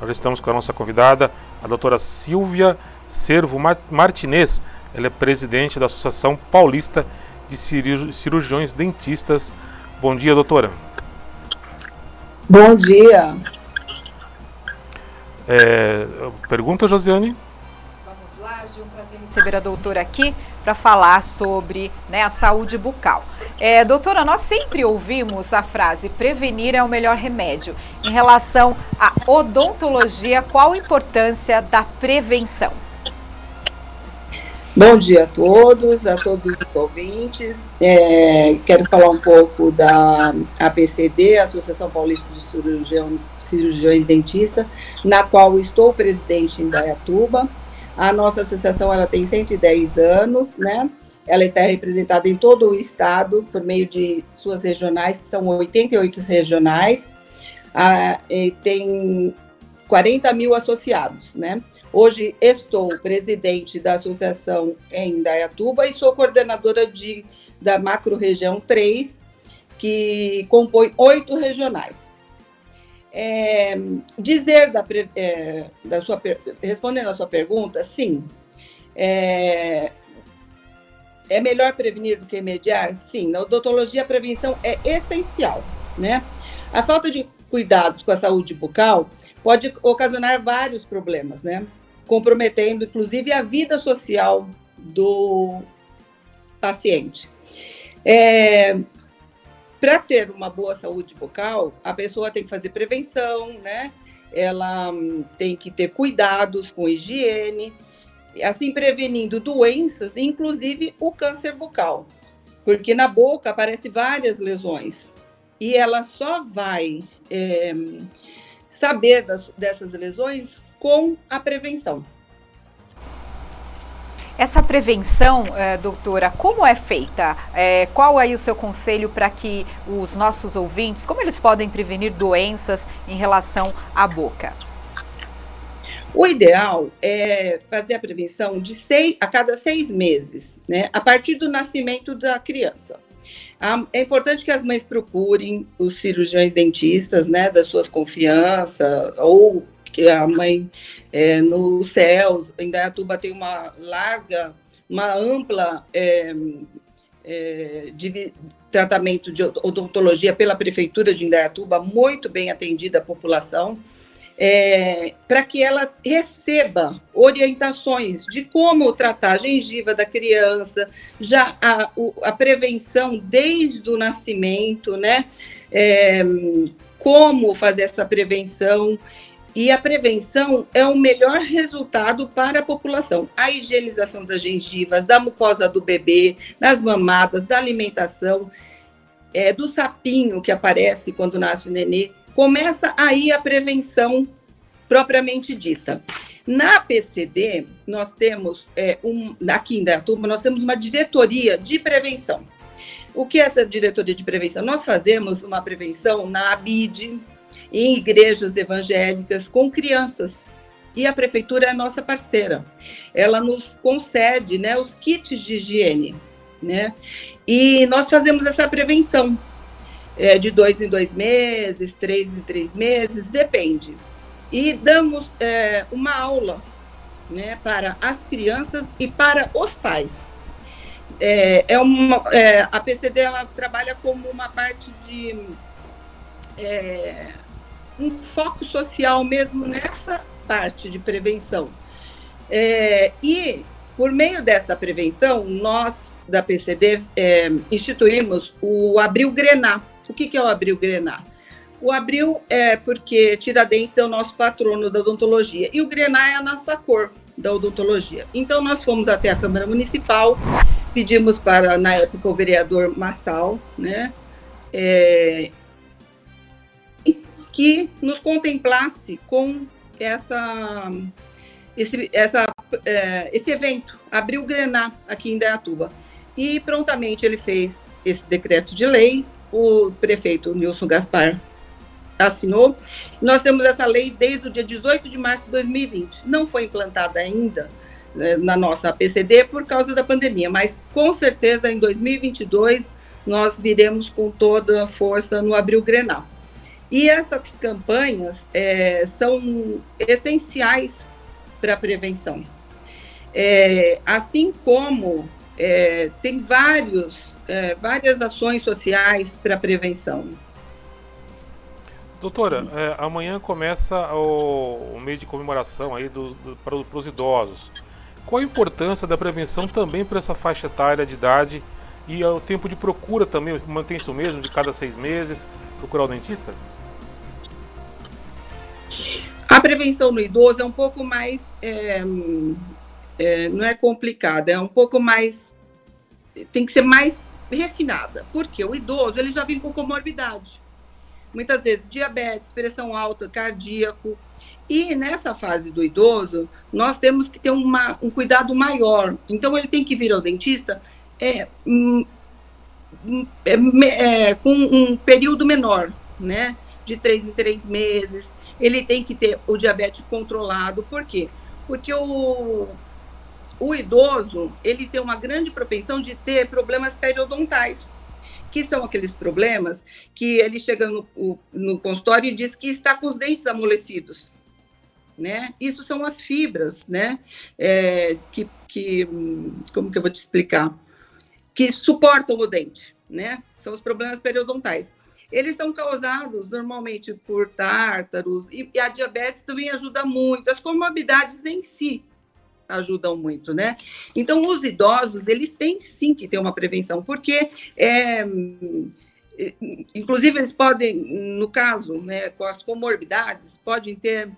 Nós estamos com a nossa convidada, a doutora Silvia Servo Martinez. Ela é presidente da Associação Paulista de Cirurgiões Dentistas. Bom dia, doutora. Bom dia. É, pergunta, Josiane? Vamos lá, Gil, um prazer receber a doutora aqui para falar sobre né, a saúde bucal. É, doutora, nós sempre ouvimos a frase prevenir é o melhor remédio. Em relação à odontologia, qual a importância da prevenção? Bom dia a todos, a todos os ouvintes. É, quero falar um pouco da APCD, Associação Paulista de Cirurgião, Cirurgiões Dentistas, na qual estou presidente em Dayatuba. A nossa associação ela tem 110 anos, né? Ela está representada em todo o estado por meio de suas regionais, que são 88 regionais. Ah, tem 40 mil associados, né? Hoje estou presidente da associação em Dayatuba e sou coordenadora de, da macro região 3, que compõe oito regionais. É, dizer da, é, da sua respondendo a sua pergunta, sim. É, é melhor prevenir do que mediar? Sim. Na odontologia, a prevenção é essencial, né? A falta de cuidados com a saúde bucal pode ocasionar vários problemas, né? Comprometendo, inclusive, a vida social do paciente. É, para ter uma boa saúde bucal, a pessoa tem que fazer prevenção, né? Ela hum, tem que ter cuidados com higiene, assim prevenindo doenças, inclusive o câncer bucal, porque na boca aparecem várias lesões e ela só vai é, saber das, dessas lesões com a prevenção. Essa prevenção, é, doutora, como é feita? É, qual é o seu conselho para que os nossos ouvintes, como eles podem prevenir doenças em relação à boca? O ideal é fazer a prevenção de seis, a cada seis meses, né? A partir do nascimento da criança. É importante que as mães procurem os cirurgiões dentistas, né, das suas confiança, ou que a mãe é, no CELS, em Dayatuba tem uma larga, uma ampla é, é, de tratamento de odontologia pela Prefeitura de Indaiatuba, muito bem atendida a população, é, para que ela receba orientações de como tratar a gengiva da criança, já a, a prevenção desde o nascimento, né? É, como fazer essa prevenção e a prevenção é o melhor resultado para a população. A higienização das gengivas, da mucosa do bebê, das mamadas, da alimentação, é, do sapinho que aparece quando nasce o nenê. Começa aí a prevenção propriamente dita. Na PCD, nós temos, é, um, aqui em Dayatuba, nós temos uma diretoria de prevenção. O que é essa diretoria de prevenção? Nós fazemos uma prevenção na ABID, em igrejas evangélicas com crianças. E a prefeitura é nossa parceira. Ela nos concede né, os kits de higiene. Né? E nós fazemos essa prevenção é, de dois em dois meses, três em três meses, depende. E damos é, uma aula né, para as crianças e para os pais. É, é uma, é, a PCD ela trabalha como uma parte de é, um foco social mesmo nessa parte de prevenção. É, e, por meio desta prevenção, nós, da PCD, é, instituímos o Abril Grená. O que, que é o Abril Grená? O Abril é porque Tiradentes é o nosso patrono da odontologia e o Grená é a nossa cor da odontologia. Então, nós fomos até a Câmara Municipal, pedimos para, na época, o vereador Massal, né, é, que nos contemplasse com essa, esse, essa, é, esse evento, abriu o Grená aqui em Dayatuba. E prontamente ele fez esse decreto de lei, o prefeito Nilson Gaspar assinou. Nós temos essa lei desde o dia 18 de março de 2020. Não foi implantada ainda né, na nossa PCD por causa da pandemia, mas com certeza em 2022 nós viremos com toda a força no Abril Grenal. E essas campanhas é, são essenciais para a prevenção. É, assim como é, tem vários, é, várias ações sociais para prevenção. Doutora, é, amanhã começa o, o, mês de comemoração aí do, do, para, os idosos. Qual a importância da prevenção também para essa faixa etária de idade e o tempo de procura também mantém isso mesmo, de cada seis meses, procurar o dentista? A prevenção no idoso é um pouco mais. É, é, não é complicada, é um pouco mais. Tem que ser mais refinada. Porque o idoso ele já vem com comorbidade. Muitas vezes diabetes, pressão alta, cardíaco. E nessa fase do idoso, nós temos que ter uma, um cuidado maior. Então, ele tem que vir ao dentista é, hum, hum, é, é, com um período menor, né? De três em três meses ele tem que ter o diabetes controlado. Por quê? Porque o, o idoso, ele tem uma grande propensão de ter problemas periodontais, que são aqueles problemas que ele chega no, no consultório e diz que está com os dentes amolecidos. Né? Isso são as fibras, né? É, que, que, como que eu vou te explicar? Que suportam o dente, né? São os problemas periodontais eles são causados normalmente por tártaros, e, a diabetes também ajuda muito, as comorbidades em si ajudam muito, né? Então, os idosos, eles têm sim que ter uma prevenção, porque, é, inclusive, eles podem, no caso, né, com as comorbidades, podem ter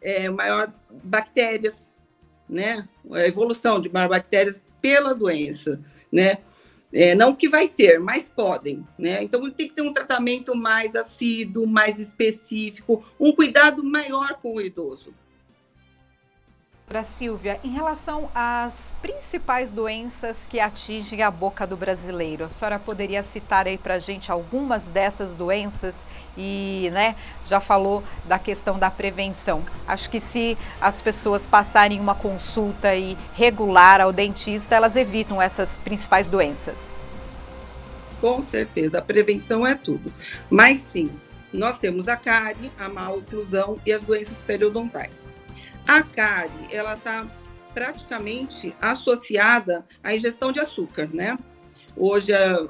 é, maior bactérias, né? A evolução de maior bactérias pela doença, né? É, não que vai ter, mas podem, né? Então tem que ter um tratamento mais assíduo, mais específico, um cuidado maior com o idoso. Para Silvia, em relação às principais doenças que atingem a boca do brasileiro, a senhora poderia citar aí para a gente algumas dessas doenças e, né, já falou da questão da prevenção. Acho que se as pessoas passarem uma consulta e regular ao dentista, elas evitam essas principais doenças. Com certeza, a prevenção é tudo. Mas sim, nós temos a cárie, a má oclusão e as doenças periodontais. A cárie, ela está praticamente associada à ingestão de açúcar, né? Hoje, é,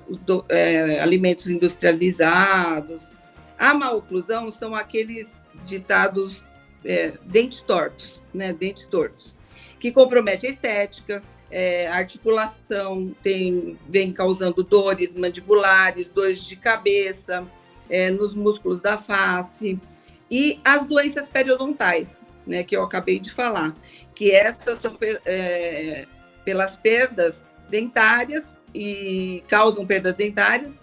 é, alimentos industrializados. A maloclusão são aqueles ditados é, dentes tortos, né? Dentes tortos, que compromete a estética, é, articulação, tem, vem causando dores mandibulares, dores de cabeça, é, nos músculos da face. E as doenças periodontais, né, que eu acabei de falar, que essas são é, pelas perdas dentárias e causam perdas dentárias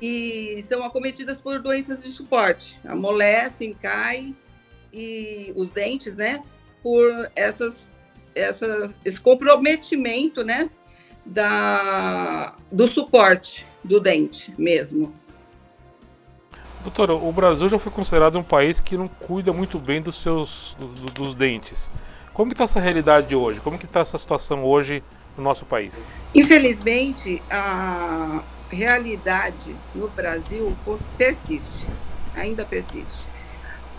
e são acometidas por doenças de suporte, amolecem, caem e os dentes, né, por essas, essas esse comprometimento, né, da do suporte do dente mesmo. Doutora, o Brasil já foi considerado um país que não cuida muito bem dos seus do, dos dentes. Como está essa realidade hoje? Como que está essa situação hoje no nosso país? Infelizmente, a realidade no Brasil persiste, ainda persiste.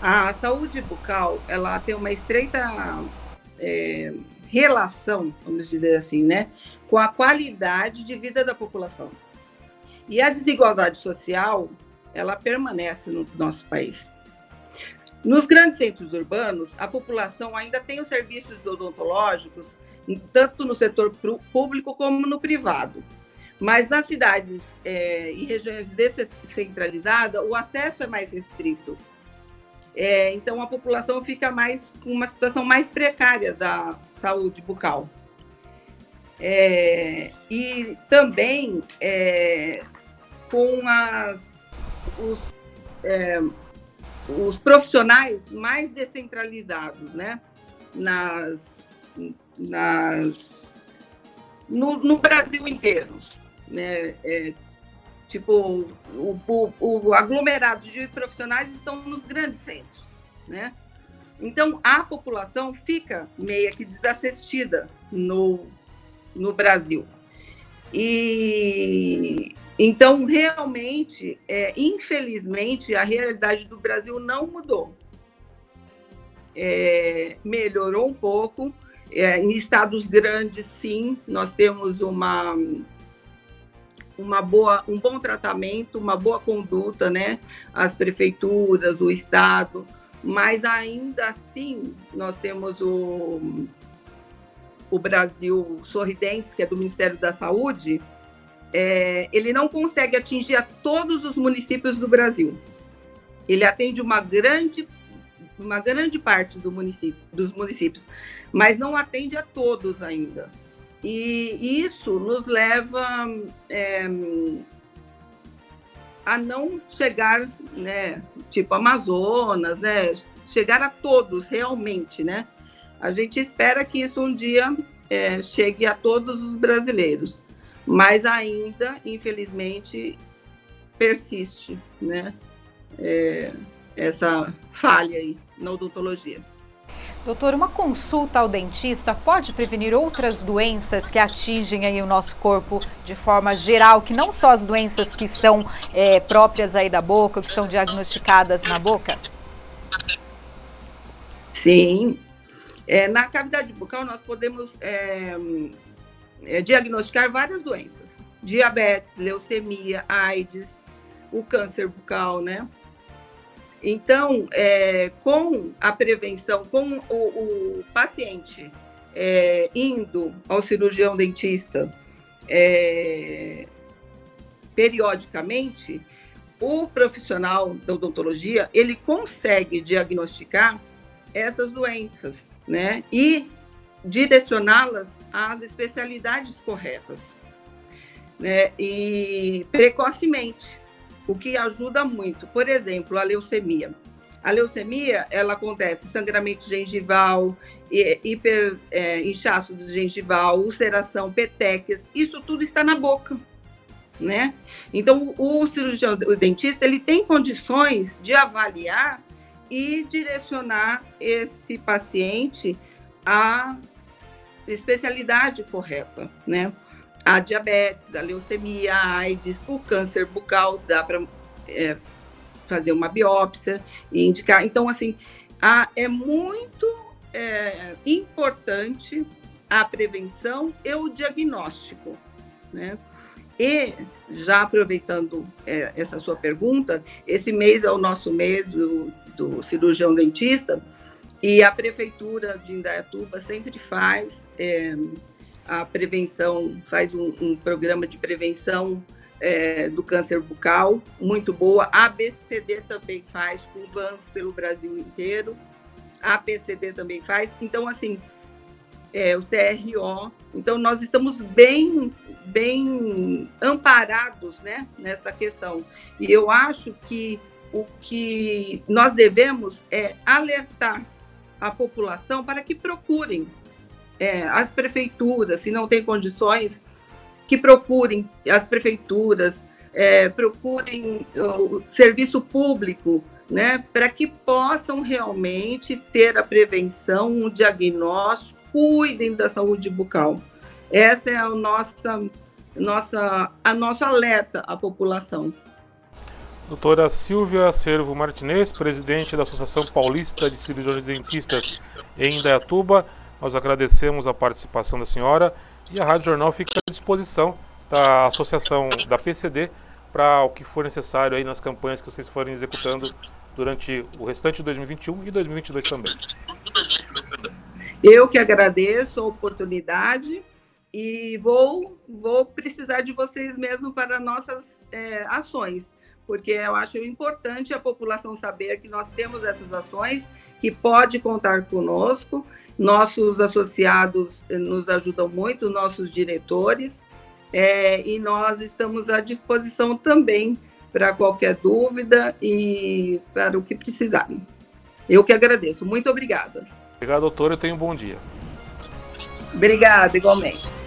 A saúde bucal, ela tem uma estreita é, relação, vamos dizer assim, né, com a qualidade de vida da população. E a desigualdade social ela permanece no nosso país. Nos grandes centros urbanos, a população ainda tem os serviços odontológicos, tanto no setor público como no privado. Mas nas cidades é, e regiões descentralizadas, o acesso é mais restrito. É, então, a população fica mais com uma situação mais precária da saúde bucal. É, e também é, com as os, é, os profissionais mais descentralizados, né? Nas, nas, no, no Brasil inteiro, né? É, tipo, o, o, o aglomerado de profissionais estão nos grandes centros, né? Então, a população fica meio que desassistida no, no Brasil. E Então, realmente, é, infelizmente, a realidade do Brasil não mudou. É, melhorou um pouco. É, em estados grandes, sim, nós temos uma, uma boa, um bom tratamento, uma boa conduta, né? As prefeituras, o Estado, mas ainda assim nós temos o, o Brasil Sorridentes, que é do Ministério da Saúde, é, ele não consegue atingir a todos os municípios do Brasil. Ele atende uma grande, uma grande parte do município, dos municípios, mas não atende a todos ainda. E isso nos leva é, a não chegar, né, tipo Amazonas, né, chegar a todos realmente, né? A gente espera que isso um dia é, chegue a todos os brasileiros mas ainda, infelizmente, persiste, né? É, essa falha aí na odontologia. Doutor, uma consulta ao dentista pode prevenir outras doenças que atingem aí o nosso corpo de forma geral, que não só as doenças que são é, próprias aí da boca, que são diagnosticadas na boca? Sim. É, na cavidade bucal nós podemos é, é, diagnosticar várias doenças: diabetes, leucemia, AIDS, o câncer bucal, né? Então, é, com a prevenção, com o, o paciente é, indo ao cirurgião dentista é, periodicamente, o profissional da odontologia ele consegue diagnosticar essas doenças, né? E direcioná-las às especialidades corretas, né? E precocemente, o que ajuda muito. Por exemplo, a leucemia. A leucemia, ela acontece sangramento gengival, hiper é, inchaço do gengival, ulceração, petequias, isso tudo está na boca, né? Então, o cirurgião, o dentista, ele tem condições de avaliar e direcionar esse paciente a especialidade correta, né? A diabetes, a leucemia, a AIDS, o câncer bucal, dá para é, fazer uma biópsia e indicar. Então, assim, a, é muito é, importante a prevenção e o diagnóstico, né? E, já aproveitando é, essa sua pergunta, esse mês é o nosso mês do, do cirurgião dentista, e a prefeitura de Indaiatuba sempre faz é, a prevenção, faz um, um programa de prevenção é, do câncer bucal, muito boa. A ABCD também faz, com vans pelo Brasil inteiro. A PCD também faz. Então, assim, é, o CRO. Então, nós estamos bem, bem amparados né, nessa questão. E eu acho que o que nós devemos é alertar a população para que procurem é, as prefeituras, se não tem condições, que procurem as prefeituras, é, procurem o serviço público, né, para que possam realmente ter a prevenção, o diagnóstico, cuidem da saúde bucal. Essa é a nossa, nossa, a nosso alerta à população. Doutora Silvia Servo Martinez, presidente da Associação Paulista de Cirurgiões Dentistas em Indaiatuba. Nós agradecemos a participação da senhora e a Rádio Jornal fica à disposição da associação da PCD para o que for necessário aí nas campanhas que vocês forem executando durante o restante de 2021 e 2022 também. Eu que agradeço a oportunidade e vou, vou precisar de vocês mesmo para nossas é, ações porque eu acho importante a população saber que nós temos essas ações, que pode contar conosco. Nossos associados eh, nos ajudam muito, nossos diretores, é, e nós estamos à disposição também para qualquer dúvida e para o que precisarem. Eu que agradeço. Muito obrigada. Obrigado, doutora. Tenha um bom dia. Obrigada, igualmente.